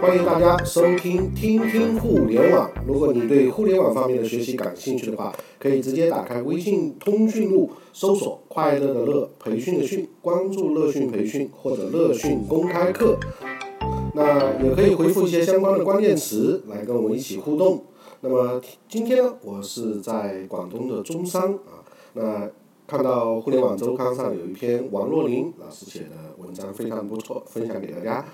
欢迎大家收听听听互联网。如果你对互联网方面的学习感兴趣的话，可以直接打开微信通讯录，搜索“快乐的乐，培训的训”，关注乐讯培训或者乐讯公开课。那也可以回复一些相关的关键词来跟我们一起互动。那么今天，我是在广东的中山啊，那看到互联网周刊上有一篇王若琳老师写的文章，非常不错，分享给大家。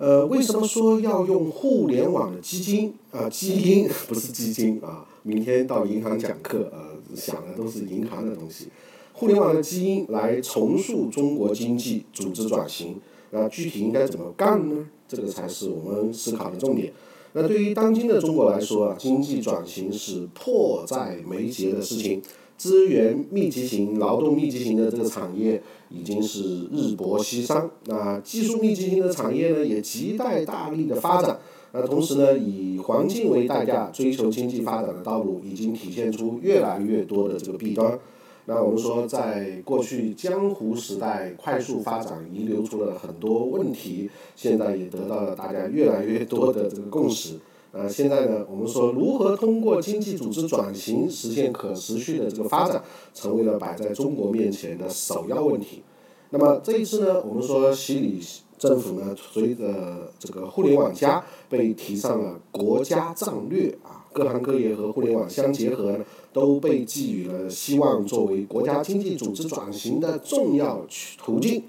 呃，为什么说要用互联网的基金啊？基因 不是基金啊。明天到银行讲课，呃，想的都是银行的东西。互联网的基因来重塑中国经济组织转型，那具体应该怎么干呢？这个才是我们思考的重点。那对于当今的中国来说啊，经济转型是迫在眉睫的事情。资源密集型、劳动密集型的这个产业已经是日薄西山，那技术密集型的产业呢，也亟待大力的发展。那同时呢，以环境为代价追求经济发展的道路，已经体现出越来越多的这个弊端。那我们说，在过去江湖时代快速发展遗留出了很多问题，现在也得到了大家越来越多的这个共识。呃，现在呢，我们说如何通过经济组织转型实现可持续的这个发展，成为了摆在中国面前的首要问题。那么这一次呢，我们说习李政府呢，随着这个“互联网加”被提上了国家战略啊，各行各业和互联网相结合呢，都被寄予了希望，作为国家经济组织转型的重要途径。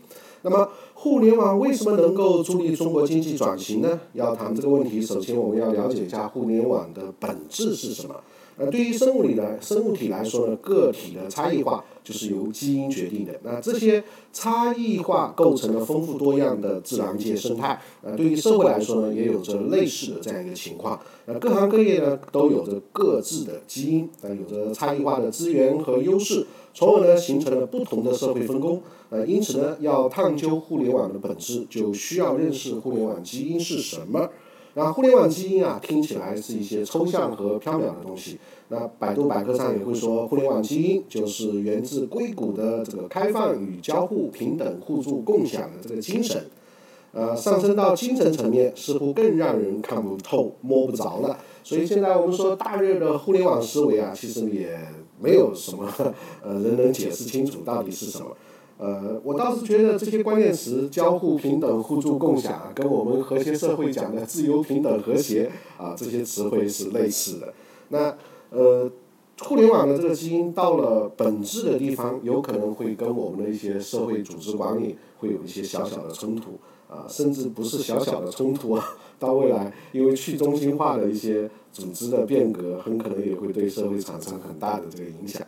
那么，互联网为什么能够助力中国经济转型呢？要谈这个问题，首先我们要了解一下互联网的本质是什么。呃，对于生物里来生物体来说呢，个体的差异化就是由基因决定的。那这些差异化构成了丰富多样的自然界生态。呃，对于社会来说呢，也有着类似的这样一个情况。呃，各行各业呢都有着各自的基因，呃，有着差异化的资源和优势。从而呢，形成了不同的社会分工。呃，因此呢，要探究互联网的本质，就需要认识互联网基因是什么。那互联网基因啊，听起来是一些抽象和缥缈的东西。那百度百科上也会说，互联网基因就是源自硅谷的这个开放与交互、平等、互助、共享的这个精神。呃，上升到精神层面，似乎更让人看不透、摸不着了。所以现在我们说大热的互联网思维啊，其实也。没有什么呃人能解释清楚到底是什么，呃，我倒是觉得这些关键词交互、平等、互助、共享，跟我们和谐社会讲的自由、平等、和谐啊这些词汇是类似的。那呃，互联网的这个基因到了本质的地方，有可能会跟我们的一些社会组织管理会有一些小小的冲突。啊，甚至不是小小的冲突啊，到未来，因为去中心化的一些组织的变革，很可能也会对社会产生很大的这个影响。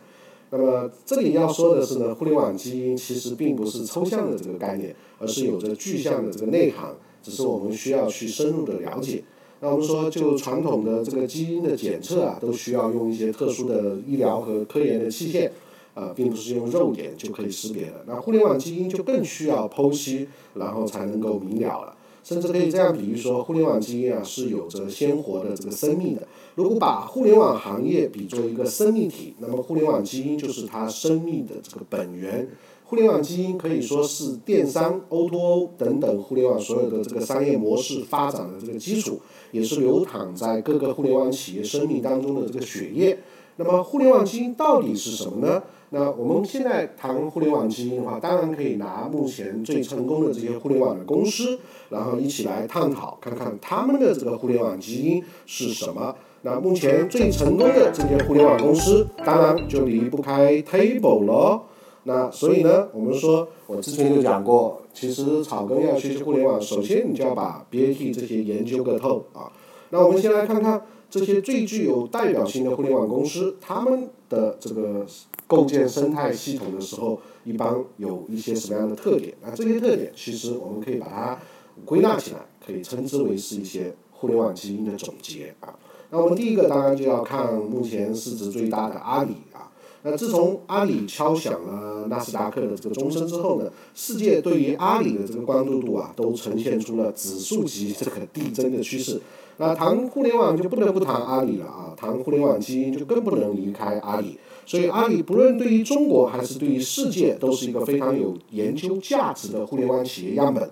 那么这里要说的是呢，互联网基因其实并不是抽象的这个概念，而是有着具象的这个内涵，只是我们需要去深入的了解。那我们说，就传统的这个基因的检测啊，都需要用一些特殊的医疗和科研的器械。呃，并不是用肉眼就可以识别的。那互联网基因就更需要剖析，然后才能够明了了。甚至可以这样比喻说，互联网基因啊是有着鲜活的这个生命的。如果把互联网行业比作一个生命体，那么互联网基因就是它生命的这个本源。互联网基因可以说是电商、O2O 等等互联网所有的这个商业模式发展的这个基础，也是流淌在各个互联网企业生命当中的这个血液。那么，互联网基因到底是什么呢？那我们现在谈互联网基因的话，当然可以拿目前最成功的这些互联网的公司，然后一起来探讨，看看他们的这个互联网基因是什么。那目前最成功的这些互联网公司，当然就离不开 Table 了。那所以呢，我们说，我之前就讲过，其实草根要学习互联网，首先你就要把 BAT 这些研究个透啊。那我们先来看看。这些最具有代表性的互联网公司，他们的这个构建生态系统的时候，一般有一些什么样的特点？那这些特点其实我们可以把它归纳起来，可以称之为是一些互联网基因的总结啊。那我们第一个当然就要看目前市值最大的阿里啊。那自从阿里敲响了纳斯达克的这个钟声之后呢，世界对于阿里的这个关注度啊，都呈现出了指数级这个递增的趋势。那谈互联网就不得不谈阿里了啊，谈互联网基因就更不能离开阿里。所以阿里不论对于中国还是对于世界，都是一个非常有研究价值的互联网企业样本。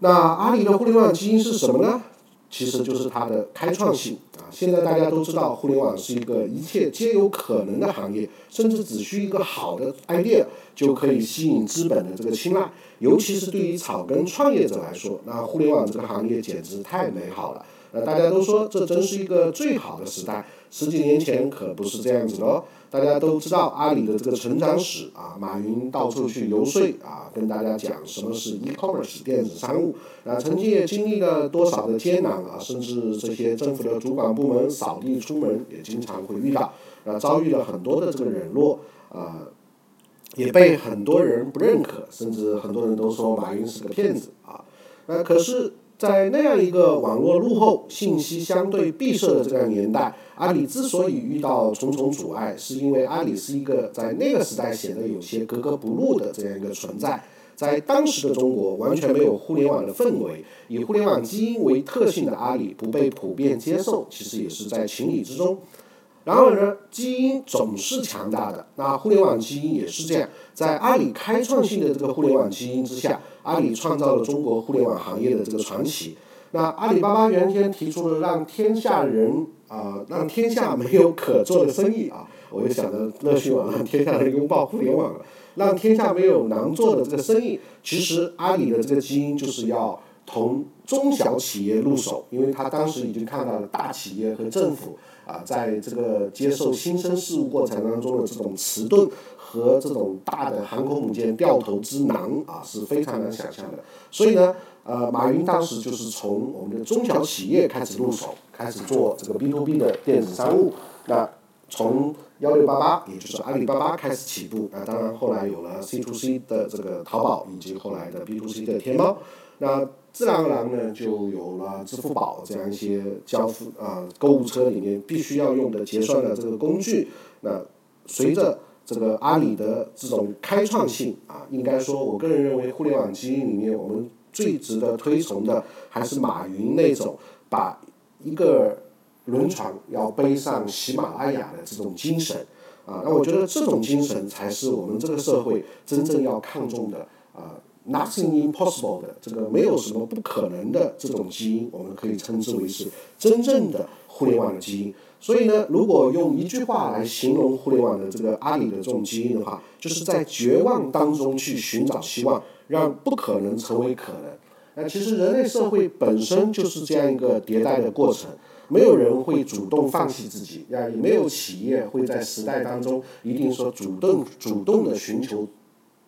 那阿里的互联网基因是什么呢？其实就是它的开创性啊。现在大家都知道，互联网是一个一切皆有可能的行业，甚至只需一个好的 idea 就可以吸引资本的这个青睐。尤其是对于草根创业者来说，那互联网这个行业简直太美好了。那，大家都说这真是一个最好的时代。十几年前可不是这样子的哦。大家都知道阿里的这个成长史啊，马云到处去游说啊，跟大家讲什么是 e-commerce 电子商务啊，曾经也经历了多少的艰难啊，甚至这些政府的主管部门扫地出门也经常会遇到啊，遭遇了很多的这个冷落啊，也被很多人不认可，甚至很多人都说马云是个骗子啊。那可是。在那样一个网络落后、信息相对闭塞的这个年代，阿里之所以遇到重重阻碍，是因为阿里是一个在那个时代显得有些格格不入的这样一个存在。在当时的中国，完全没有互联网的氛围，以互联网基因为特性的阿里不被普遍接受，其实也是在情理之中。然而呢，基因总是强大的，那互联网基因也是这样。在阿里开创性的这个互联网基因之下，阿里创造了中国互联网行业的这个传奇。那阿里巴巴原先提出了让天下人啊，让天下没有可做的生意啊，我就想着乐讯网让天下人拥抱互联网了，让天下没有难做的这个生意。其实阿里的这个基因就是要从中小企业入手，因为他当时已经看到了大企业和政府。啊，在这个接受新生事物过程当中的这种迟钝和这种大的航空母舰掉头之难啊，是非常难想象的。所以呢，呃，马云当时就是从我们的中小企业开始入手，开始做这个 B to B 的电子商务。那从幺六八八，也就是阿里巴巴开始起步。那当然后来有了 C to C 的这个淘宝，以及后来的 B to C 的天猫。那自然而然呢，就有了支付宝这样一些交付啊，购物车里面必须要用的结算的这个工具。那随着这个阿里的这种开创性啊，应该说，我个人认为，互联网基因里面，我们最值得推崇的还是马云那种把一个轮船要背上喜马拉雅的这种精神啊。那我觉得这种精神才是我们这个社会真正要看重的啊。Nothing impossible 的这个没有什么不可能的这种基因，我们可以称之为是真正的互联网的基因。所以呢，如果用一句话来形容互联网的这个阿里的这种基因的话，就是在绝望当中去寻找希望，让不可能成为可能。那其实人类社会本身就是这样一个迭代的过程，没有人会主动放弃自己，也没有企业会在时代当中一定说主动主动的寻求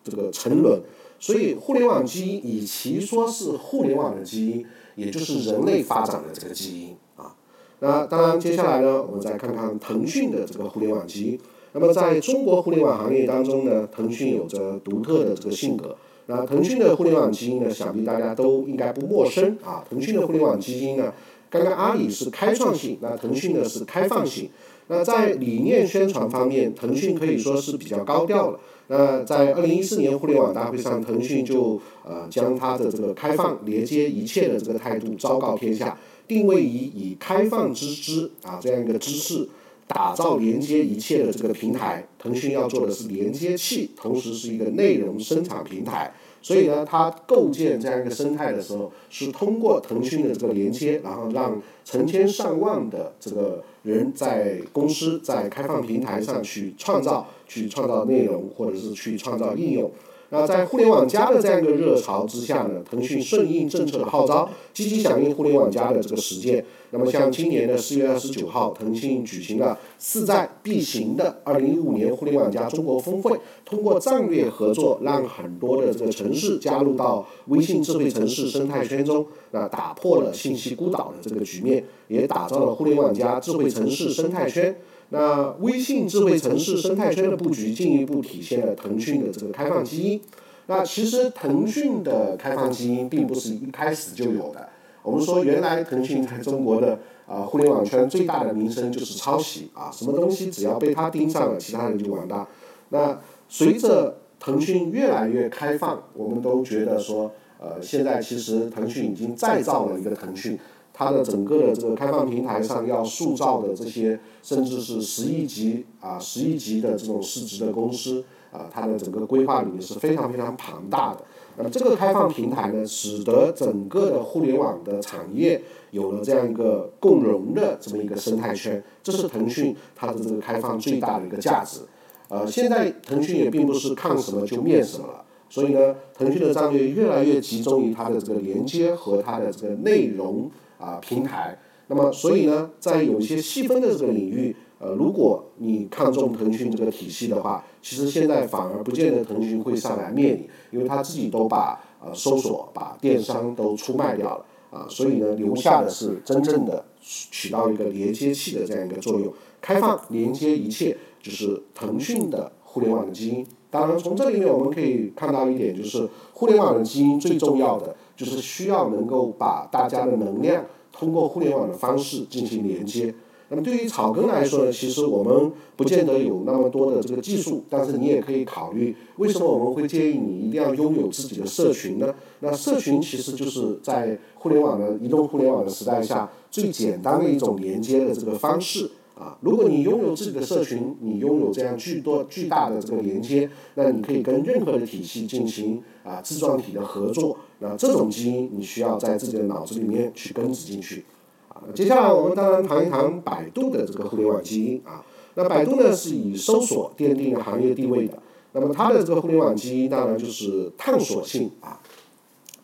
这个沉沦。所以，互联网基因与其说是互联网的基因，也就是人类发展的这个基因啊。那当然，接下来呢，我们再看看腾讯的这个互联网基因。那么，在中国互联网行业当中呢，腾讯有着独特的这个性格。那腾讯的互联网基因呢，想必大家都应该不陌生啊。腾讯的互联网基因呢，刚刚阿里是开创性，那腾讯呢是开放性。那在理念宣传方面，腾讯可以说是比较高调了。那在二零一四年互联网大会上，腾讯就呃将它的这个开放、连接一切的这个态度昭告天下，定位以以开放之知啊这样一个知识，打造连接一切的这个平台。腾讯要做的是连接器，同时是一个内容生产平台。所以呢，它构建这样一个生态的时候，是通过腾讯的这个连接，然后让成千上万的这个人在公司在开放平台上去创造、去创造内容，或者是去创造应用。那在互联网加的这样一个热潮之下呢，腾讯顺应政策的号召，积极响应互联网加的这个实践。那么像今年的四月二十九号，腾讯举行了势在必行的二零一五年互联网加中国峰会，通过战略合作，让很多的这个城市加入到微信智慧城市生态圈中，那打破了信息孤岛的这个局面，也打造了互联网加智慧城市生态圈。那微信智慧城市生态圈的布局，进一步体现了腾讯的这个开放基因。那其实腾讯的开放基因并不是一开始就有的。我们说，原来腾讯在中国的啊互联网圈最大的名声就是抄袭啊，什么东西只要被他盯上了，其他人就完蛋。那随着腾讯越来越开放，我们都觉得说，呃，现在其实腾讯已经再造了一个腾讯。它的整个的这个开放平台上要塑造的这些，甚至是十亿级啊、十亿级的这种市值的公司啊，它的整个规划里面是非常非常庞大的。那么这个开放平台呢，使得整个的互联网的产业有了这样一个共融的这么一个生态圈，这是腾讯它的这个开放最大的一个价值。呃，现在腾讯也并不是看什么就面什么了，所以呢，腾讯的战略越来越集中于它的这个连接和它的这个内容啊平台。那么，所以呢，在有一些细分的这个领域，呃，如果你看中腾讯这个体系的话，其实现在反而不见得腾讯会上来灭你，因为他自己都把呃搜索、把电商都出卖掉了啊，所以呢，留下的是真正的起到一个连接器的这样一个作用，开放连接一切，就是腾讯的互联网的基因。当然，从这里面我们可以看到一点，就是互联网的基因最重要的就是需要能够把大家的能量。通过互联网的方式进行连接。那么对于草根来说呢，其实我们不见得有那么多的这个技术，但是你也可以考虑，为什么我们会建议你一定要拥有自己的社群呢？那社群其实就是在互联网的移动互联网的时代下最简单的一种连接的这个方式。啊，如果你拥有自己的社群，你拥有这样巨多巨大的这个连接，那你可以跟任何的体系进行啊自状体的合作。那这种基因你需要在自己的脑子里面去根植进去。啊，接下来我们当然谈一谈百度的这个互联网基因啊。那百度呢是以搜索奠定了行业地位的。那么它的这个互联网基因当然就是探索性啊，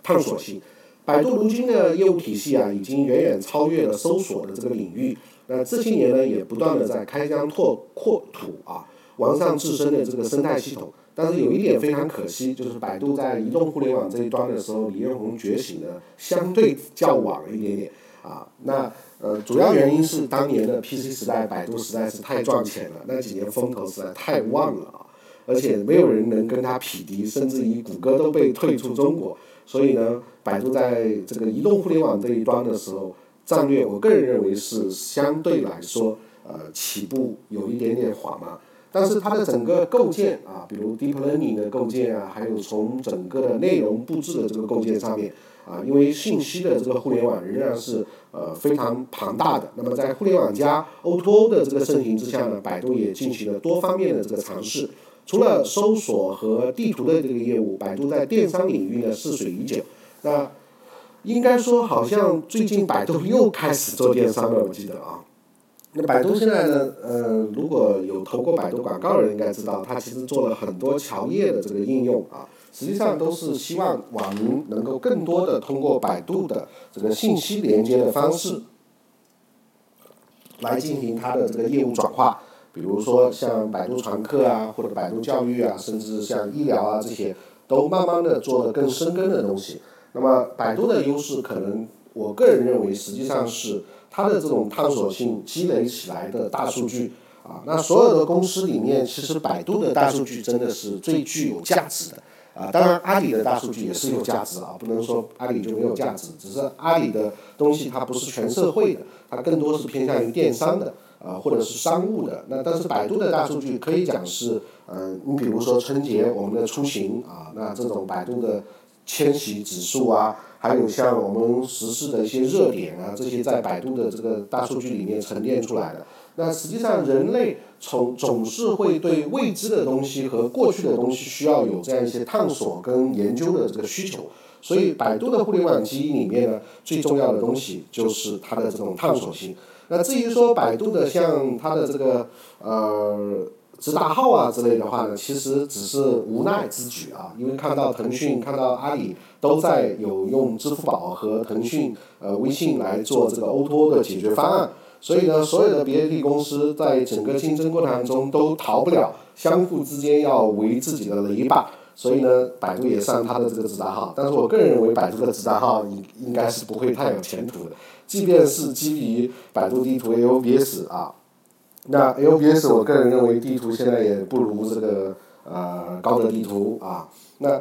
探索性。百度如今的业务体系啊，已经远远超越了搜索的这个领域。那这些年呢，也不断的在开疆拓扩土啊，完善自身的这个生态系统。但是有一点非常可惜，就是百度在移动互联网这一端的时候，李彦宏觉醒的相对较晚一点点啊。那呃，主要原因是当年的 PC 时代，百度实在是太赚钱了，那几年风头实在太旺了啊，而且没有人能跟他匹敌，甚至于谷歌都被退出中国。所以呢，百度在这个移动互联网这一端的时候。战略，我个人认为是相对来说，呃，起步有一点点缓慢，但是它的整个构建啊，比如 deep learning 的构建啊，还有从整个的内容布置的这个构建上面，啊，因为信息的这个互联网仍然是呃非常庞大的。那么在互联网加 O2O 的这个盛行之下呢，百度也进行了多方面的这个尝试。除了搜索和地图的这个业务，百度在电商领域呢试水已久。那应该说，好像最近百度又开始做电商了，我记得啊。那百度现在呢，呃，如果有投过百度广告的人应该知道，它其实做了很多桥页的这个应用啊，实际上都是希望网民能够更多的通过百度的这个信息连接的方式，来进行它的这个业务转化。比如说像百度传课啊，或者百度教育啊，甚至像医疗啊这些，都慢慢的做了更深耕的东西。那么，百度的优势可能，我个人认为，实际上是它的这种探索性积累起来的大数据啊。那所有的公司里面，其实百度的大数据真的是最具有价值的啊。当然，阿里的大数据也是有价值啊，不能说阿里就没有价值。只是阿里的东西它不是全社会的，它更多是偏向于电商的啊，或者是商务的。那但是百度的大数据可以讲是，嗯，你比如说春节我们的出行啊，那这种百度的。迁徙指数啊，还有像我们实施的一些热点啊，这些在百度的这个大数据里面沉淀出来的。那实际上人类从总是会对未知的东西和过去的东西需要有这样一些探索跟研究的这个需求。所以百度的互联网基因里面呢，最重要的东西就是它的这种探索性。那至于说百度的像它的这个呃。直达号啊之类的话呢，其实只是无奈之举啊，因为看到腾讯、看到阿里都在有用支付宝和腾讯呃微信来做这个 O2O 的解决方案，所以呢，所有的 BAT 公司在整个竞争过程中都逃不了相互之间要围自己的篱笆，所以呢，百度也上它的这个直达号，但是我个人认为百度的直达号应应该是不会太有前途的，即便是基于百度地图 AOBS 啊。那 LBS 我个人认为地图现在也不如这个呃高德地图啊。那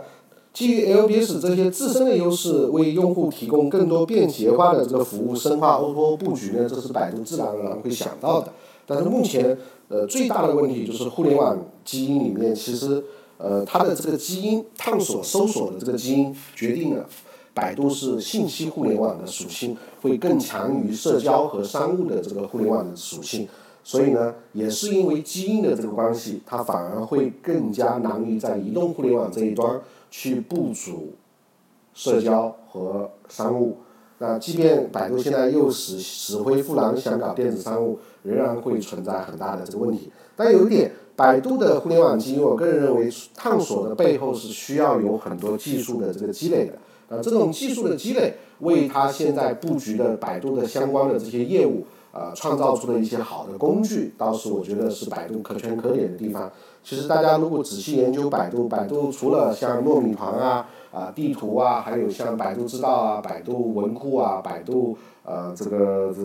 基于 LBS 这些自身的优势，为用户提供更多便捷化的这个服务，深化 O2O 布局呢，这是百度自然而然会想到的。但是目前呃最大的问题就是互联网基因里面，其实呃它的这个基因探索搜索的这个基因决定了百度是信息互联网的属性会更强于社交和商务的这个互联网的属性。所以呢，也是因为基因的这个关系，它反而会更加难于在移动互联网这一端去部署社交和商务。那即便百度现在又死死灰复燃想搞电子商务，仍然会存在很大的这个问题。但有一点，百度的互联网基因，我个人认为探索的背后是需要有很多技术的这个积累的。啊，这种技术的积累，为它现在布局的百度的相关的这些业务，啊，创造出了一些好的工具，倒是我觉得是百度可圈可点的地方。其实大家如果仔细研究百度，百度除了像糯米团啊。啊，地图啊，还有像百度知道啊、百度文库啊、百度呃这个这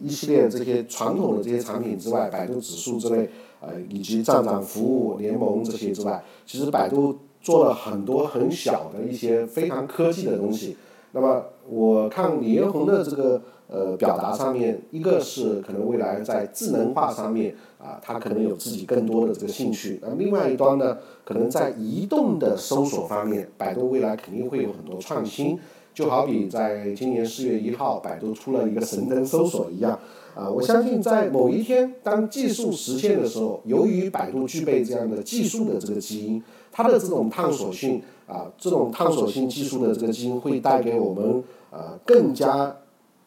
一系列这些传统的这些产品之外，百度指数之类，呃以及站长服务联盟这些之外，其实百度做了很多很小的一些非常科技的东西。那么我看李彦宏的这个。呃，表达上面，一个是可能未来在智能化上面啊，他可能有自己更多的这个兴趣。那另外一端呢，可能在移动的搜索方面，百度未来肯定会有很多创新。就好比在今年四月一号，百度出了一个神灯搜索一样。啊，我相信在某一天，当技术实现的时候，由于百度具备这样的技术的这个基因，它的这种探索性啊，这种探索性技术的这个基因会带给我们呃更加。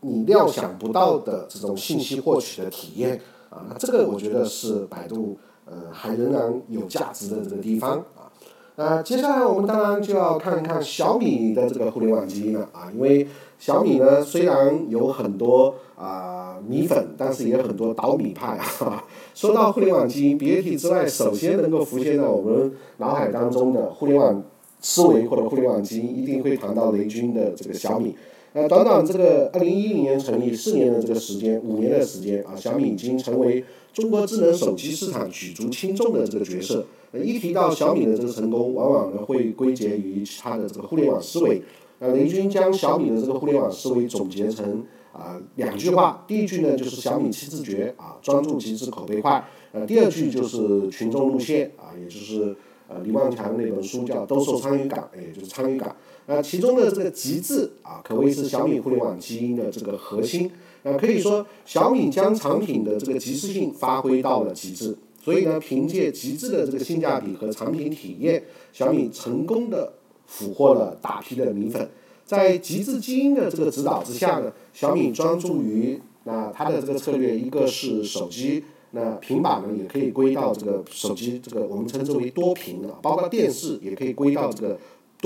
你料想不到的这种信息获取的体验啊，那这个我觉得是百度呃还仍然有价值的这个地方啊。那接下来我们当然就要看一看小米的这个互联网基因了啊，因为小米呢虽然有很多啊米粉，但是也有很多倒米派啊。说到互联网基因，BAT 之外，首先能够浮现在我们脑海当中的互联网思维或者互联网基因，一定会谈到雷军的这个小米。呃，短短这个二零一零年成立四年的这个时间，五年的时间啊，小米已经成为中国智能手机市场举足轻重的这个角色。一提到小米的这个成功，往往呢会归结于它的这个互联网思维。呃，雷军将小米的这个互联网思维总结成啊两句话，第一句呢就是小米七字诀啊，专注极致口碑快。呃，第二句就是群众路线啊，也就是呃李万强那本书叫兜售参与感，也就是参与感。呃，其中的这个极致啊，可谓是小米互联网基因的这个核心。呃，可以说小米将产品的这个极致性发挥到了极致。所以呢，凭借极致的这个性价比和产品体验，小米成功的俘获了大批的米粉。在极致基因的这个指导之下呢，小米专注于那它的这个策略，一个是手机，那平板呢也可以归到这个手机，这个我们称之为多屏的，包括电视也可以归到这个。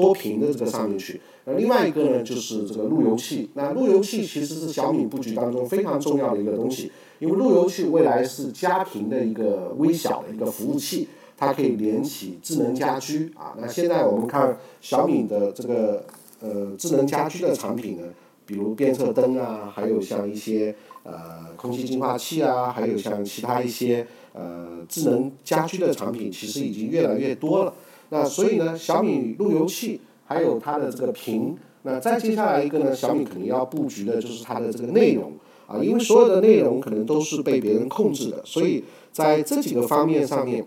多屏的这个上面去，那另外一个呢，就是这个路由器。那路由器其实是小米布局当中非常重要的一个东西，因为路由器未来是家庭的一个微小的一个服务器，它可以连起智能家居啊。那现在我们看小米的这个呃智能家居的产品呢，比如变色灯啊，还有像一些呃空气净化器啊，还有像其他一些呃智能家居的产品，其实已经越来越多了。那所以呢，小米路由器还有它的这个屏，那再接下来一个呢，小米肯定要布局的就是它的这个内容啊，因为所有的内容可能都是被别人控制的，所以在这几个方面上面，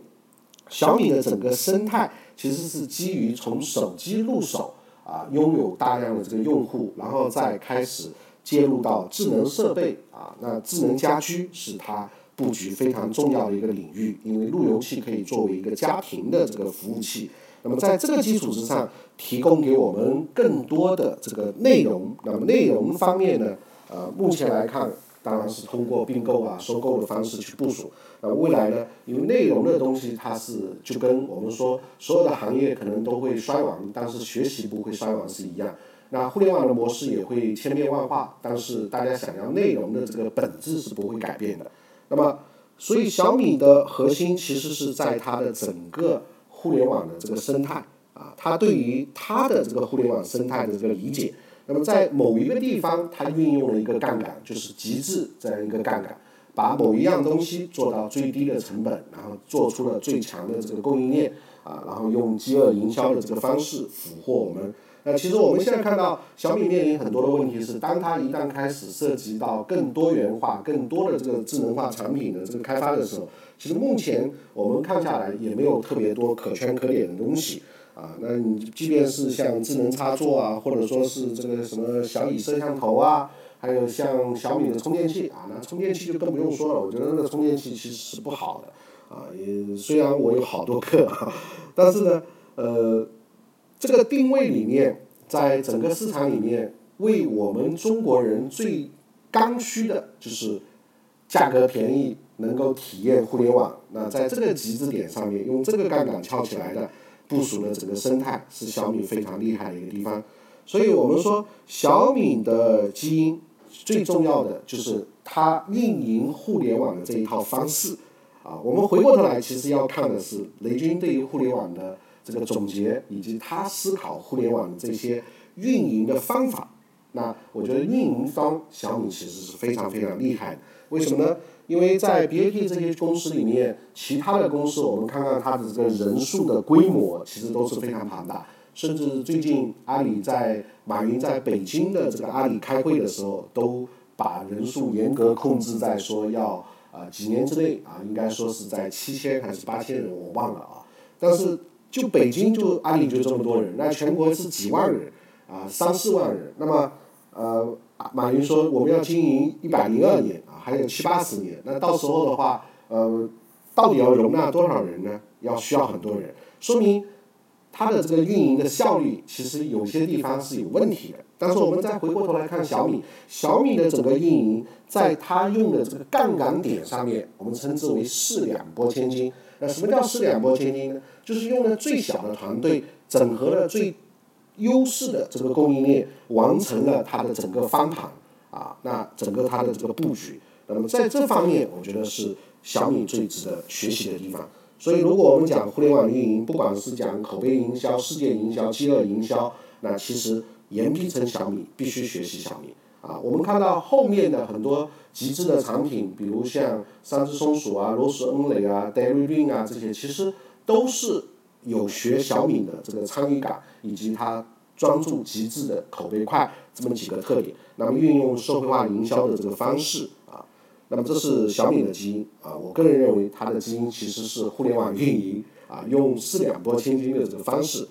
小米的整个生态其实是基于从手机入手啊，拥有大量的这个用户，然后再开始接入到智能设备啊，那智能家居是它。布局非常重要的一个领域，因为路由器可以作为一个家庭的这个服务器。那么在这个基础之上，提供给我们更多的这个内容。那么内容方面呢，呃，目前来看，当然是通过并购啊、收购的方式去部署。那未来呢，因为内容的东西它是就跟我们说所有的行业可能都会衰亡，但是学习不会衰亡是一样。那互联网的模式也会千变万化，但是大家想要内容的这个本质是不会改变的。那么，所以小米的核心其实是在它的整个互联网的这个生态啊，它对于它的这个互联网生态的这个理解。那么在某一个地方，它运用了一个杠杆，就是极致这样一个杠杆，把某一样东西做到最低的成本，然后做出了最强的这个供应链啊，然后用饥饿营销的这个方式俘获我们。那其实我们现在看到小米面临很多的问题是，当它一旦开始涉及到更多元化、更多的这个智能化产品的这个开发的时候，其实目前我们看下来也没有特别多可圈可点的东西啊。那你即便是像智能插座啊，或者说是这个什么小米摄像头啊，还有像小米的充电器啊，那充电器就更不用说了，我觉得那个充电器其实是不好的啊。也虽然我有好多个，但是呢，呃。这个定位里面，在整个市场里面，为我们中国人最刚需的就是价格便宜，能够体验互联网。那在这个极致点上面，用这个杠杆翘起来的部署的整个生态，是小米非常厉害的一个地方。所以我们说，小米的基因最重要的就是它运营互联网的这一套方式。啊，我们回过头来，其实要看的是雷军对于互联网的这个总结，以及他思考互联网的这些运营的方法。那我觉得运营方小米其实是非常非常厉害的。为什么呢？因为在 BAT 这些公司里面，其他的公司我们看看它的这个人数的规模，其实都是非常庞大。甚至最近阿里在马云在北京的这个阿里开会的时候，都把人数严格控制在说要。啊，几年之内啊，应该说是在七千还是八千人，我忘了啊。但是就北京就阿里就这么多人，那全国是几万人啊，三四万人。那么呃，马云说我们要经营一百零二年啊，还有七八十年。那到时候的话，呃，到底要容纳多少人呢？要需要很多人，说明。它的这个运营的效率，其实有些地方是有问题的。但是我们再回过头来看小米，小米的整个运营，在它用的这个杠杆点上面，我们称之为“四两拨千斤”。那什么叫“四两拨千斤”呢？就是用了最小的团队，整合了最优势的这个供应链，完成了它的整个翻盘啊。那整个它的这个布局，那么在这方面，我觉得是小米最值得学习的地方。所以，如果我们讲互联网运营，不管是讲口碑营销、事件营销、饥饿营销，那其实严批成小米，必须学习小米啊。我们看到后面的很多极致的产品，比如像三只松鼠啊、罗氏恩蕾啊、Dairy Ring 啊这些，其实都是有学小米的这个参与感，以及它专注极致的口碑快这么几个特点。那么，运用社会化营销的这个方式啊。那么这是小米的基因啊，我个人认为它的基因其实是互联网运营啊，用四两拨千斤的这个方式。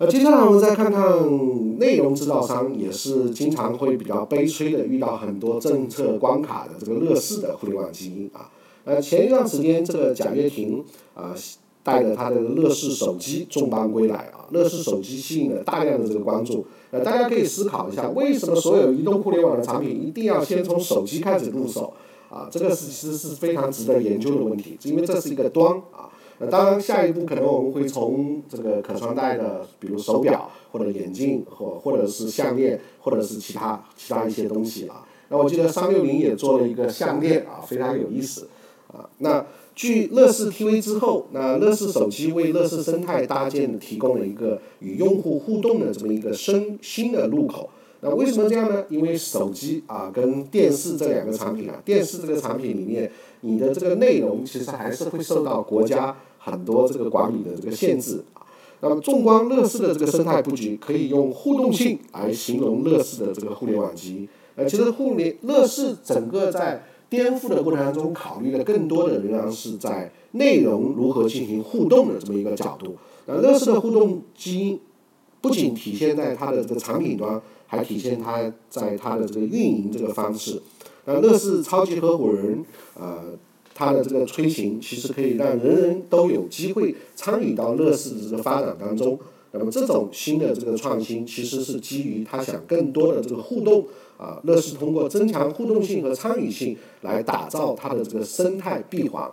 呃，接下来我们再看看内容制造商，也是经常会比较悲催的，遇到很多政策关卡的这个乐视的互联网基因啊。呃，前一段时间这个贾跃亭啊，带着他的乐视手机重磅归来啊，乐视手机吸引了大量的这个关注。呃，大家可以思考一下，为什么所有移动互联网的产品一定要先从手机开始入手？啊，这个是其实是非常值得研究的问题，因为这是一个端啊。那当然，下一步可能我们会从这个可穿戴的，比如手表或者眼镜，或或者是项链，或者是其他其他一些东西啊。那我记得三六零也做了一个项链啊，非常有意思啊。那据乐视 TV 之后，那乐视手机为乐视生态搭建提供了一个与用户互动的这么一个新新的入口。那为什么这样呢？因为手机啊跟电视这两个产品啊，电视这个产品里面，你的这个内容其实还是会受到国家很多这个管理的这个限制。那么纵观乐视的这个生态布局，可以用互动性来形容乐视的这个互联网基因。呃，其实互联乐视整个在。颠覆的过程当中，考虑的更多的仍然是在内容如何进行互动的这么一个角度。那乐视的互动基因不仅体现在它的这个产品端，还体现它在它的这个运营这个方式。那乐视超级合伙人，呃，它的这个推行其实可以让人人都有机会参与到乐视的这个发展当中。那么这种新的这个创新，其实是基于他想更多的这个互动。啊，乐视通过增强互动性和参与性来打造它的这个生态闭环。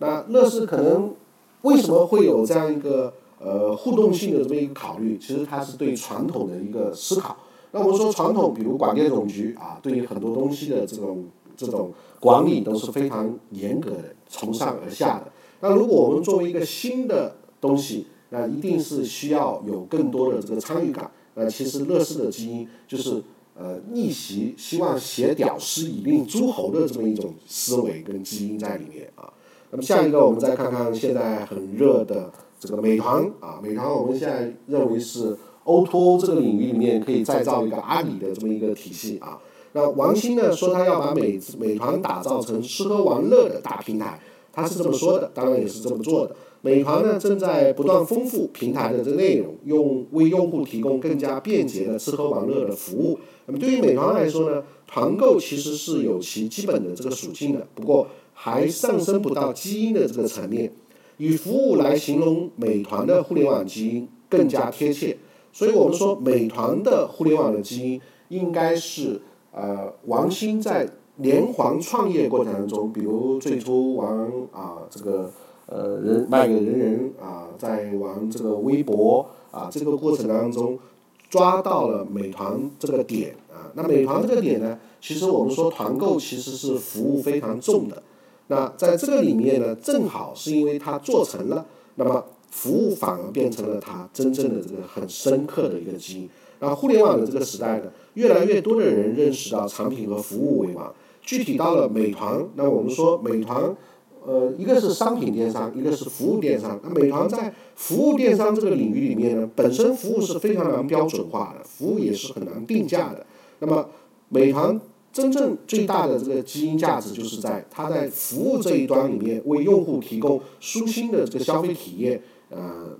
那乐视可能为什么会有这样一个呃互动性的这么一个考虑？其实它是对传统的一个思考。那我们说传统，比如广电总局啊，对于很多东西的这种这种管理都是非常严格的，从上而下的。那如果我们作为一个新的东西，那一定是需要有更多的这个参与感。那其实乐视的基因就是。呃，逆袭，希望写屌丝以令诸侯的这么一种思维跟基因在里面啊。那么下一个，我们再看看现在很热的这个美团啊，美团我们现在认为是 O2O 这个领域里面可以再造一个阿里的这么一个体系啊。那王兴呢说他要把美美团打造成吃喝玩乐的大平台，他是这么说的，当然也是这么做的。美团呢正在不断丰富平台的这个内容，用为用户提供更加便捷的吃喝玩乐的服务。那么对于美团来说呢，团购其实是有其基本的这个属性的，不过还上升不到基因的这个层面。以服务来形容美团的互联网基因，更加贴切。所以我们说，美团的互联网的基因应该是呃王兴在连环创业过程当中，比如最初玩啊这个呃人卖给人人啊，在玩这个微博啊这个过程当中，抓到了美团这个点啊。那美团这个点呢，其实我们说团购其实是服务非常重的。那在这个里面呢，正好是因为它做成了，那么。服务反而变成了它真正的这个很深刻的一个基因。那互联网的这个时代呢，越来越多的人认识到产品和服务为王。具体到了美团，那我们说美团，呃，一个是商品电商，一个是服务电商。那美团在服务电商这个领域里面呢，本身服务是非常难标准化的，服务也是很难定价的。那么美团真正最大的这个基因价值，就是在它在服务这一端里面为用户提供舒心的这个消费体验。呃，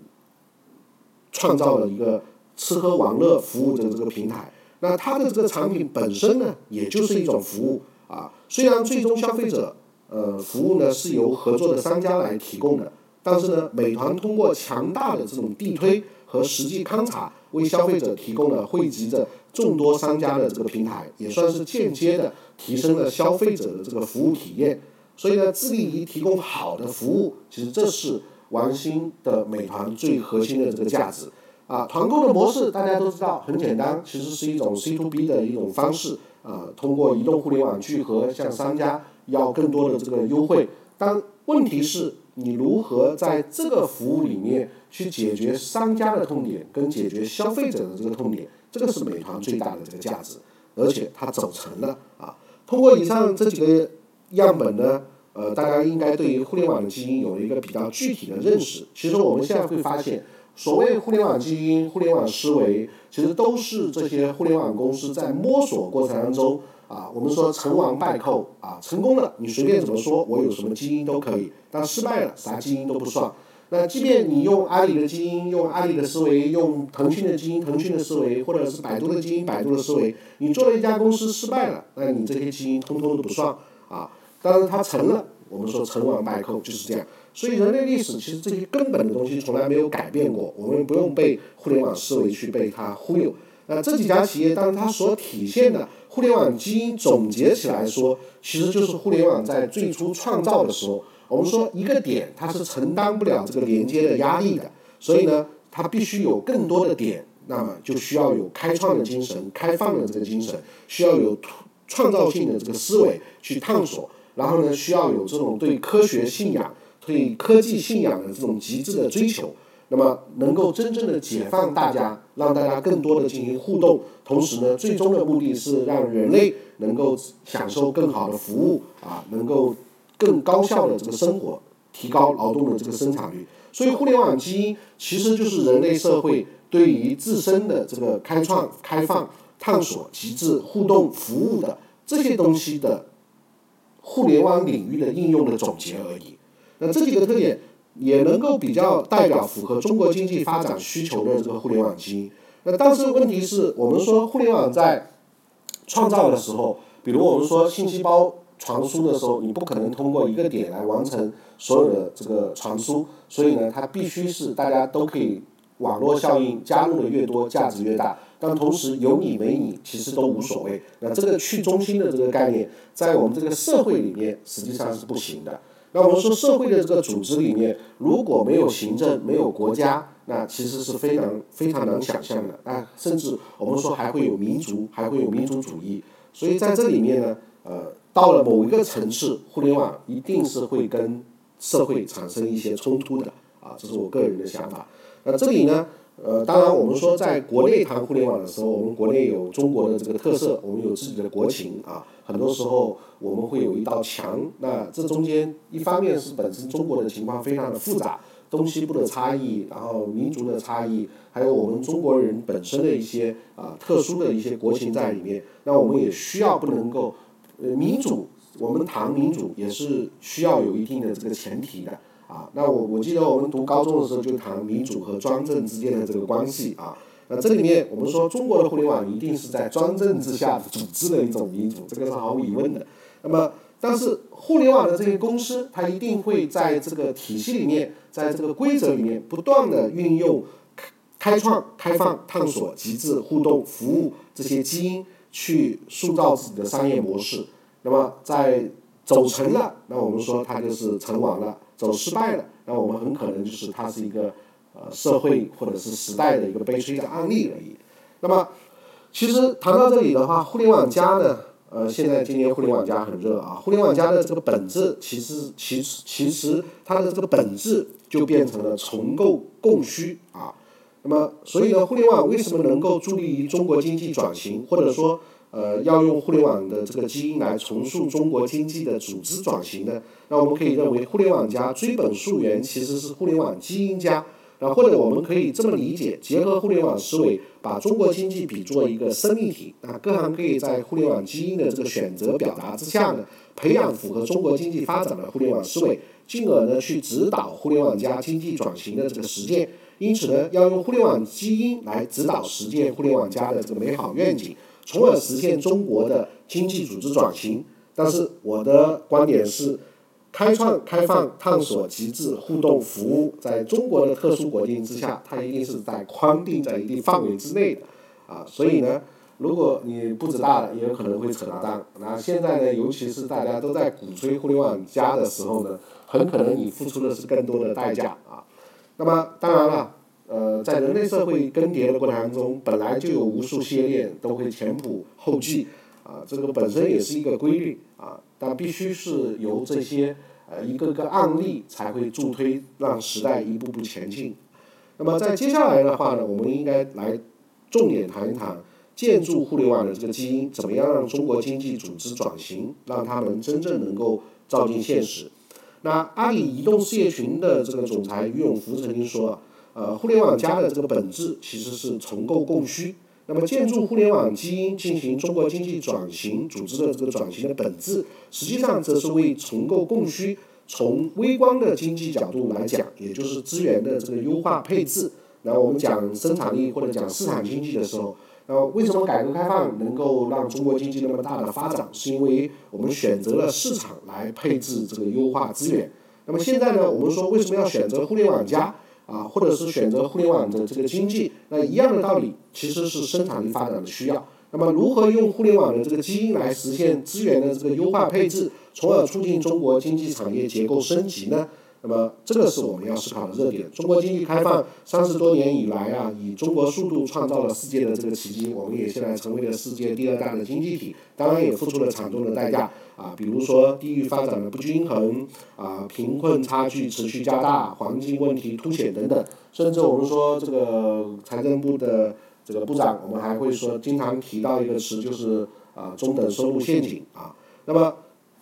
创造了一个吃喝玩乐服务的这个平台。那它的这个产品本身呢，也就是一种服务啊。虽然最终消费者呃服务呢是由合作的商家来提供的，但是呢，美团通过强大的这种地推和实际勘察，为消费者提供了汇集着众多商家的这个平台，也算是间接的提升了消费者的这个服务体验。所以呢，致力于提供好的服务，其实这是。王兴的美团最核心的这个价值啊，团购的模式大家都知道很简单，其实是一种 C to B 的一种方式啊，通过移动互联网聚合向商家要更多的这个优惠。但问题是，你如何在这个服务里面去解决商家的痛点，跟解决消费者的这个痛点，这个是美团最大的这个价值，而且它走成了啊。通过以上这几个样本呢。呃，大家应该对于互联网的基因有一个比较具体的认识。其实我们现在会发现，所谓互联网基因、互联网思维，其实都是这些互联网公司在摸索过程当中啊。我们说成王败寇啊，成功了你随便怎么说，我有什么基因都可以；但失败了，啥基因都不算。那即便你用阿里的基因、用阿里的思维、用腾讯的基因、腾讯的思维，或者是百度的基因、百度的思维，你做了一家公司失败了，那你这些基因通通都不算啊。但是它成了，我们说成王败寇就是这样。所以人类历史其实这些根本的东西从来没有改变过，我们不用被互联网思维去被它忽悠。那这几家企业，当它所体现的互联网基因总结起来说，其实就是互联网在最初创造的时候，我们说一个点它是承担不了这个连接的压力的，所以呢，它必须有更多的点，那么就需要有开创的精神、开放的这个精神，需要有创造性的这个思维去探索。然后呢，需要有这种对科学信仰、对科技信仰的这种极致的追求，那么能够真正的解放大家，让大家更多的进行互动，同时呢，最终的目的是让人类能够享受更好的服务啊，能够更高效的这个生活，提高劳动的这个生产率。所以，互联网基因其实就是人类社会对于自身的这个开创、开放、探索、极致互动、服务的这些东西的。互联网领域的应用的总结而已。那这几个特点也能够比较代表符合中国经济发展需求的这个互联网基因。那但是问题是我们说互联网在创造的时候，比如我们说信息包传输的时候，你不可能通过一个点来完成所有的这个传输，所以呢，它必须是大家都可以网络效应加入的越多，价值越大。但同时有你没你其实都无所谓。那这个去中心的这个概念，在我们这个社会里面实际上是不行的。那我们说社会的这个组织里面，如果没有行政，没有国家，那其实是非常非常难想象的。啊，甚至我们说还会有民族，还会有民族主义。所以在这里面呢，呃，到了某一个层次，互联网一定是会跟社会产生一些冲突的。啊，这是我个人的想法。那这里呢？呃，当然，我们说在国内谈互联网的时候，我们国内有中国的这个特色，我们有自己的国情啊。很多时候我们会有一道墙，那这中间一方面是本身中国的情况非常的复杂，东西部的差异，然后民族的差异，还有我们中国人本身的一些啊特殊的一些国情在里面。那我们也需要不能够，呃，民主，我们谈民主也是需要有一定的这个前提的。啊，那我我记得我们读高中的时候就谈民主和专政之间的这个关系啊。那这里面我们说中国的互联网一定是在专政之下组织的一种民主，这个是毫无疑问的。那么，但是互联网的这些公司，它一定会在这个体系里面，在这个规则里面不断的运用开开创、开放、探索、极致、互动、服务这些基因去塑造自己的商业模式。那么在走成了，那我们说它就是成王了；走失败了，那我们很可能就是它是一个呃社会或者是时代的一个悲催的案例而已。那么，其实谈到这里的话，互联网加呢，呃，现在今年互联网加很热啊。互联网加的这个本质，其实其实其实它的这个本质就变成了重构供需啊。那么，所以呢，互联网为什么能够助力于中国经济转型，或者说，呃，要用互联网的这个基因来重塑中国经济的组织转型呢？那我们可以认为，互联网加追本溯源其实是互联网基因加，啊，或者我们可以这么理解，结合互联网思维，把中国经济比作一个生命体，啊，各行各业在互联网基因的这个选择表达之下呢，培养符合中国经济发展的互联网思维，进而呢去指导互联网加经济转型的这个实践。因此呢，要用互联网基因来指导实践互联网加的这个美好愿景，从而实现中国的经济组织转型。但是我的观点是，开创、开放、探索、极致、互动、服务，在中国的特殊国境之下，它一定是在框定在一定范围之内的。啊，所以呢，如果你步子大了，也有可能会扯大档。那现在呢，尤其是大家都在鼓吹互联网加的时候呢，很可能你付出的是更多的代价啊。那么当然了，呃，在人类社会更迭的过程当中，本来就有无数先烈都会前仆后继，啊，这个本身也是一个规律啊，但必须是由这些呃一个个案例才会助推，让时代一步步前进。那么在接下来的话呢，我们应该来重点谈一谈建筑互联网的这个基因，怎么样让中国经济组织转型，让他们真正能够照进现实。那阿里移动事业群的这个总裁于永福曾经说，呃，互联网加的这个本质其实是重构供需。那么建筑互联网基因进行中国经济转型组织的这个转型的本质，实际上则是为重构供需。从微观的经济角度来讲，也就是资源的这个优化配置。那我们讲生产力或者讲市场经济的时候。那为什么改革开放能够让中国经济那么大的发展？是因为我们选择了市场来配置这个优化资源。那么现在呢？我们说为什么要选择互联网加啊，或者是选择互联网的这个经济？那一样的道理，其实是生产力发展的需要。那么如何用互联网的这个基因来实现资源的这个优化配置，从而促进中国经济产业结构升级呢？那么，这个是我们要思考的热点。中国经济开放三十多年以来啊，以中国速度创造了世界的这个奇迹。我们也现在成为了世界第二大的经济体，当然也付出了惨重的代价啊，比如说地域发展的不均衡啊，贫困差距持续加大，环境问题凸显等等。甚至我们说这个财政部的这个部长，我们还会说经常提到一个词，就是啊中等收入陷阱啊。那么，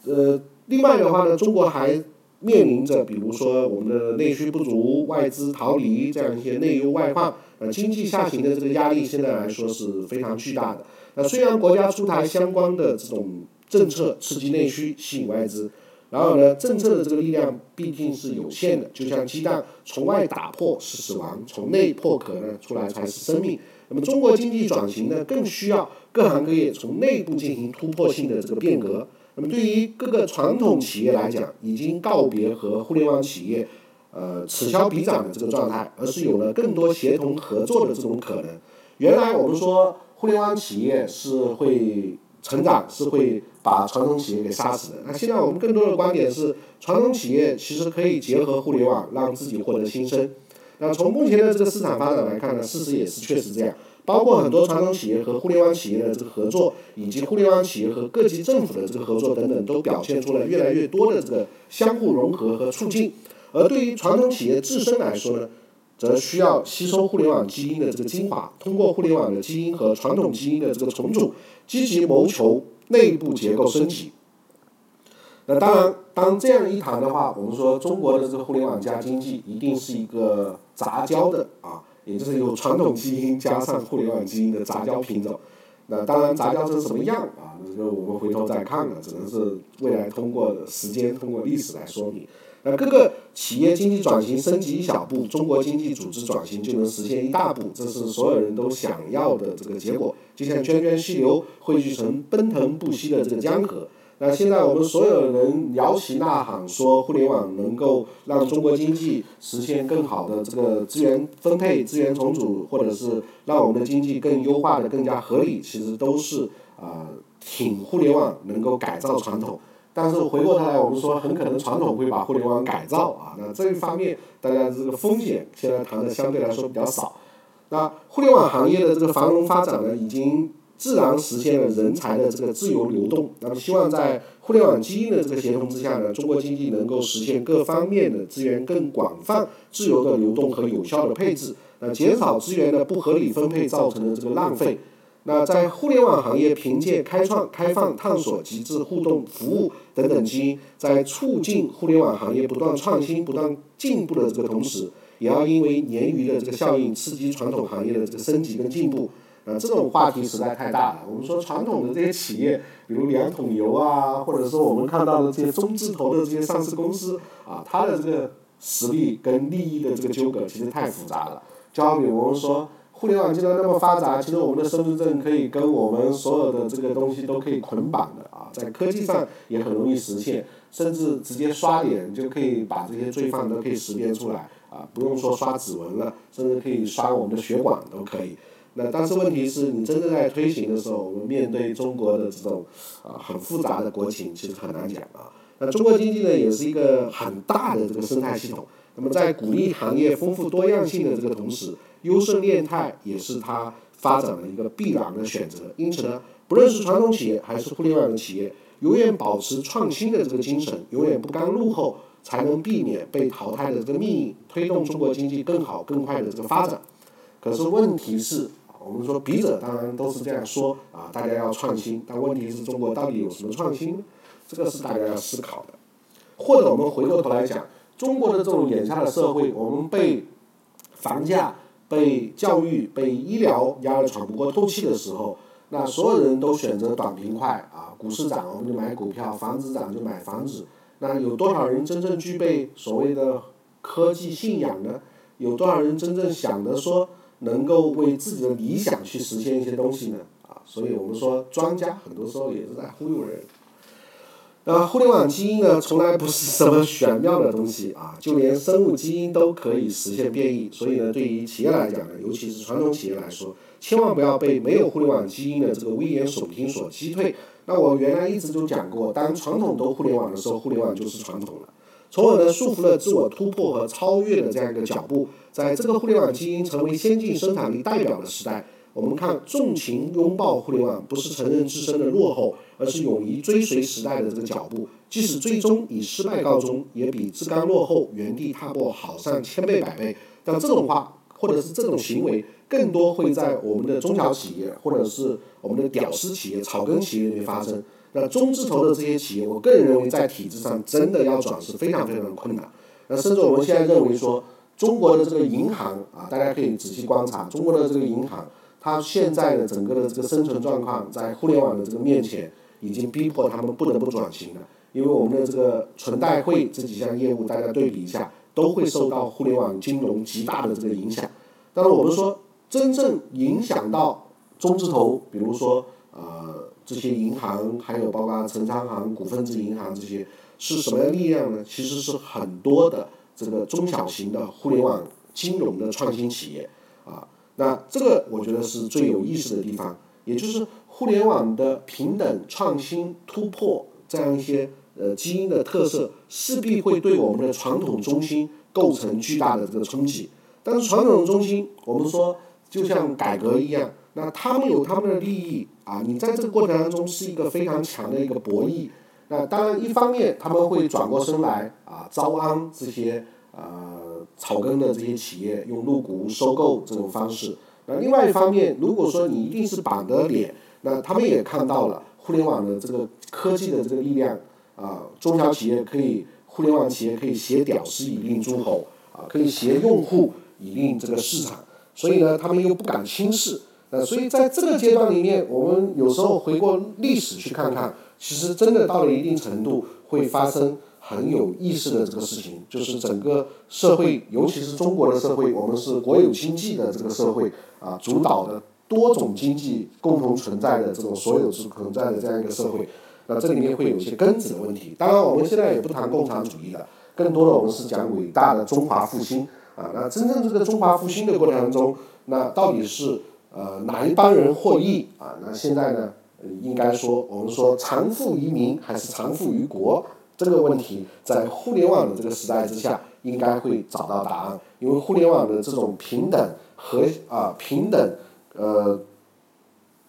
呃，另外的话呢，中国还。面临着比如说我们的内需不足、外资逃离这样一些内忧外患，呃，经济下行的这个压力现在来说是非常巨大的。那虽然国家出台相关的这种政策刺激内需、吸引外资，然后呢，政策的这个力量毕竟是有限的。就像鸡蛋从外打破是死亡，从内破壳呢出来才是生命。那么中国经济转型呢，更需要各行各业从内部进行突破性的这个变革。那么对于各个传统企业来讲，已经告别和互联网企业，呃此消彼长的这个状态，而是有了更多协同合作的这种可能。原来我们说互联网企业是会成长，是会把传统企业给杀死的。那现在我们更多的观点是，传统企业其实可以结合互联网，让自己获得新生。那从目前的这个市场发展来看呢，事实也是确实这样。包括很多传统企业和互联网企业的这个合作，以及互联网企业和各级政府的这个合作等等，都表现出了越来越多的这个相互融合和促进。而对于传统企业自身来说呢，则需要吸收互联网基因的这个精华，通过互联网的基因和传统基因的这个重组，积极谋求内部结构升级。那当然，当这样一谈的话，我们说中国的这个互联网加经济一定是一个杂交的啊。也就是有传统基因加上互联网基因的杂交品种，那当然杂交成什么样啊？这个我们回头再看了，只能是未来通过时间、通过历史来说明。那各个企业经济转型升级一小步，中国经济组织转型就能实现一大步，这是所有人都想要的这个结果。就像涓涓细流汇聚成奔腾不息的这个江河，那现在我们所有人摇旗呐喊说互联网能够让中国经济实现更好的这个资源分配、资源重组，或者是让我们的经济更优化的更加合理，其实都是啊挺互联网能够改造传统。但是回过头来，我们说很可能传统会把互联网改造啊，那这一方面大家这个风险现在谈的相对来说比较少。那互联网行业的这个繁荣发展呢，已经。自然实现了人才的这个自由流动，那么希望在互联网基因的这个协同之下呢，中国经济能够实现各方面的资源更广泛、自由的流动和有效的配置，呃，减少资源的不合理分配造成的这个浪费。那在互联网行业凭借开创、开放、探索、极致互动、服务等等基因，在促进互联网行业不断创新、不断进步的这个同时，也要因为鲶鱼的这个效应，刺激传统行业的这个升级跟进步。呃，这种话题实在太大了。我们说传统的这些企业，比如两桶油啊，或者说我们看到的这些中字头的这些上市公司啊，它的这个实力跟利益的这个纠葛其实太复杂了。就好比我们说，互联网既然那么发达，其实我们的身份证可以跟我们所有的这个东西都可以捆绑的啊，在科技上也很容易实现，甚至直接刷脸就可以把这些罪犯都可以识别出来啊，不用说刷指纹了，甚至可以刷我们的血管都可以。那但是问题是你真正在推行的时候，我们面对中国的这种啊很复杂的国情，其实很难讲啊。那中国经济呢，也是一个很大的这个生态系统。那么在鼓励行业丰富多样性的这个同时，优胜劣汰也是它发展的一个必然的选择。因此呢，不论是传统企业还是互联网的企业，永远保持创新的这个精神，永远不甘落后，才能避免被淘汰的这个命运，推动中国经济更好更快的这个发展。可是问题是。我们说笔者当然都是这样说啊，大家要创新，但问题是中国到底有什么创新？这个是大家要思考的。或者我们回过头来讲，中国的这种眼下的社会，我们被房价、被教育、被医疗压得喘不过透气的时候，那所有人都选择短平快啊，股市涨我们就买股票，房子涨就买房子。那有多少人真正具备所谓的科技信仰呢？有多少人真正想着说？能够为自己的理想去实现一些东西呢？啊，所以我们说专家很多时候也是在忽悠人。那互联网基因呢，从来不是什么玄妙的东西啊，就连生物基因都可以实现变异。所以呢，对于企业来讲呢，尤其是传统企业来说，千万不要被没有互联网基因的这个危言耸听所击退。那我原来一直都讲过，当传统都互联网的时候，互联网就是传统了。从而呢，束缚了自我突破和超越的这样一个脚步。在这个互联网基因成为先进生产力代表的时代，我们看重情拥抱互联网，不是承认自身的落后，而是勇于追随时代的这个脚步。即使最终以失败告终，也比自甘落后、原地踏步好上千倍百倍。但这种话，或者是这种行为，更多会在我们的中小企业，或者是我们的屌丝企业、草根企业里面发生。那中字头的这些企业，我个人认为在体制上真的要转是非常非常困难。那甚至我们现在认为说，中国的这个银行啊，大家可以仔细观察，中国的这个银行，它现在的整个的这个生存状况，在互联网的这个面前，已经逼迫他们不得不转型了。因为我们的这个存贷汇这几项业务，大家对比一下，都会受到互联网金融极大的这个影响。但是我们说，真正影响到中字头，比如说呃。这些银行，还有包括城商行、股份制银行这些，是什么力量呢？其实是很多的这个中小型的互联网金融的创新企业啊。那这个我觉得是最有意思的地方，也就是互联网的平等、创新、突破这样一些呃基因的特色，势必会对我们的传统中心构成巨大的这个冲击。但是传统中心，我们说就像改革一样。那他们有他们的利益啊，你在这个过程当中是一个非常强的一个博弈。那当然，一方面他们会转过身来啊，招安这些呃草根的这些企业，用入股收购这种方式。那另外一方面，如果说你一定是板的脸，那他们也看到了互联网的这个科技的这个力量啊，中小企业可以，互联网企业可以携屌丝以令诸侯啊，可以携用户以令这个市场，所以呢，他们又不敢轻视。那，所以在这个阶段里面，我们有时候回过历史去看看，其实真的到了一定程度，会发生很有意思的这个事情，就是整个社会，尤其是中国的社会，我们是国有经济的这个社会啊，主导的多种经济共同存在的这种所有制存在的这样一个社会，那这里面会有一些根子的问题。当然，我们现在也不谈共产主义了，更多的我们是讲伟大的中华复兴啊。那真正这个中华复兴的过程当中，那到底是呃哪一帮人获益啊？那现在呢，应该说我们说长富于民还是长富于国这个问题，在互联网的这个时代之下，应该会找到答案。因为互联网的这种平等和啊平等呃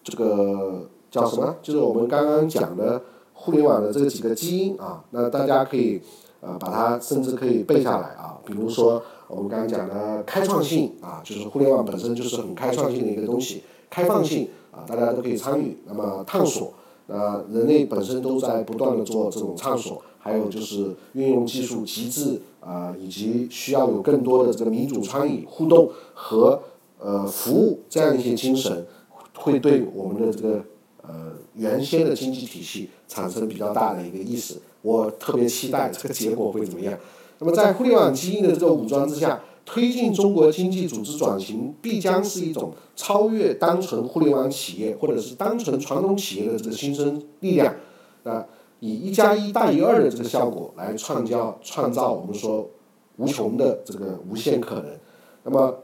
这个。叫什么？就是我们刚刚讲的互联网的这几个基因啊，那大家可以呃把它甚至可以背下来啊。比如说我们刚刚讲的开创性啊，就是互联网本身就是很开创性的一个东西，开放性啊，大家都可以参与。那么探索，呃，人类本身都在不断的做这种探索，还有就是运用技术极致啊，以及需要有更多的这个民主参与、互动和呃服务这样一些精神，会对我们的这个。呃，原先的经济体系产生比较大的一个意识，我特别期待这个结果会怎么样。那么在互联网基因的这个武装之下，推进中国经济组织转型，必将是一种超越单纯互联网企业或者是单纯传统企业的这个新生力量，啊，以一加一大于二的这个效果来创造创造我们说无穷的这个无限可能。那么，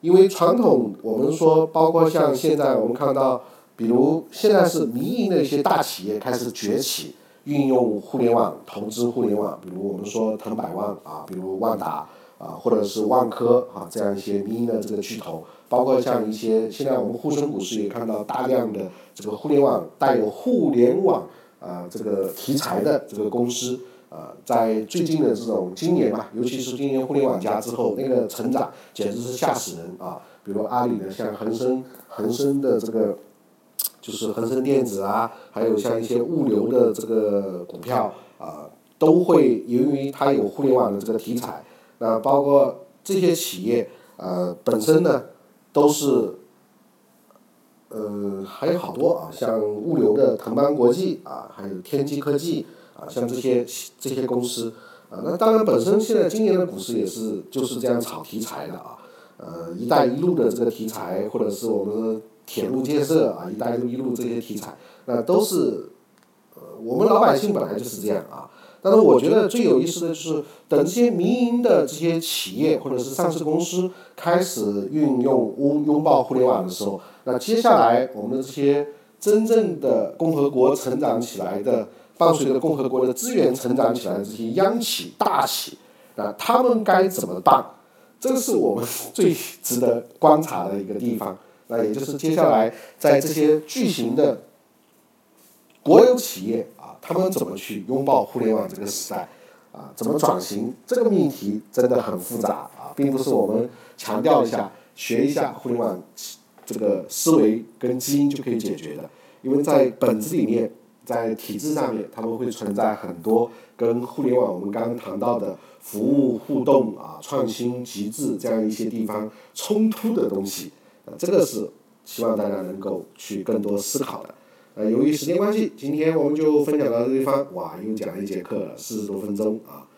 因为传统我们说，包括像现在我们看到。比如现在是民营的一些大企业开始崛起，运用互联网投资互联网，比如我们说腾百万啊，比如万达啊，或者是万科啊这样一些民营的这个巨头，包括像一些现在我们沪深股市也看到大量的这个互联网带有互联网啊这个题材的这个公司啊，在最近的这种今年吧，尤其是今年互联网加之后，那个成长简直是吓死人啊！比如阿里的像恒生恒生的这个。就是恒生电子啊，还有像一些物流的这个股票啊，都会由于它有互联网的这个题材，那包括这些企业呃本身呢都是，呃还有好多啊，像物流的腾邦国际啊，还有天机科技啊，像这些这些公司啊，那当然本身现在今年的股市也是就是这样炒题材的啊，呃“一带一路”的这个题材，或者是我们。铁路建设啊，一带一路这些题材，那都是，呃，我们老百姓本来就是这样啊。但是我觉得最有意思的就是，等这些民营的这些企业或者是上市公司开始运用拥拥抱互联网的时候，那接下来我们的这些真正的共和国成长起来的，伴随着共和国的资源成长起来的这些央企大企，啊，他们该怎么办？这个是我们最值得观察的一个地方。那也就是接下来在这些巨型的国有企业啊，他们怎么去拥抱互联网这个时代啊？怎么转型？这个命题真的很复杂啊，并不是我们强调一下、学一下互联网这个思维跟基因就可以解决的。因为在本质里面，在体制上面，他们会存在很多跟互联网我们刚刚谈到的服务互动啊、创新极致这样一些地方冲突的东西。啊这个是希望大家能够去更多思考的。呃，由于时间关系，今天我们就分享到这地方。哇，又讲了一节课，四十多分钟啊！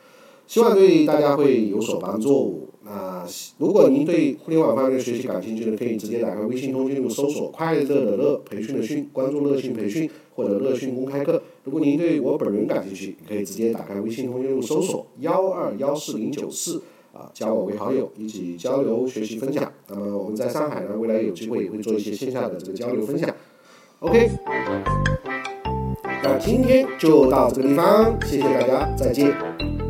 希望对大家会有所帮助。那如果您对互联网方面的学习感兴趣的，可以直接打开微信通讯录搜索“快乐的乐培训的训”，关注“乐讯培训”或者“乐讯公开课”。如果您对我本人感兴趣，可以直接打开微信通讯录搜索“幺二幺四零九四”。啊，加我为好友，一起交流、学习、分享。那么我们在上海呢，未来有机会也会做一些线下的这个交流分享。OK，那今天就到这个地方，谢谢大家，再见。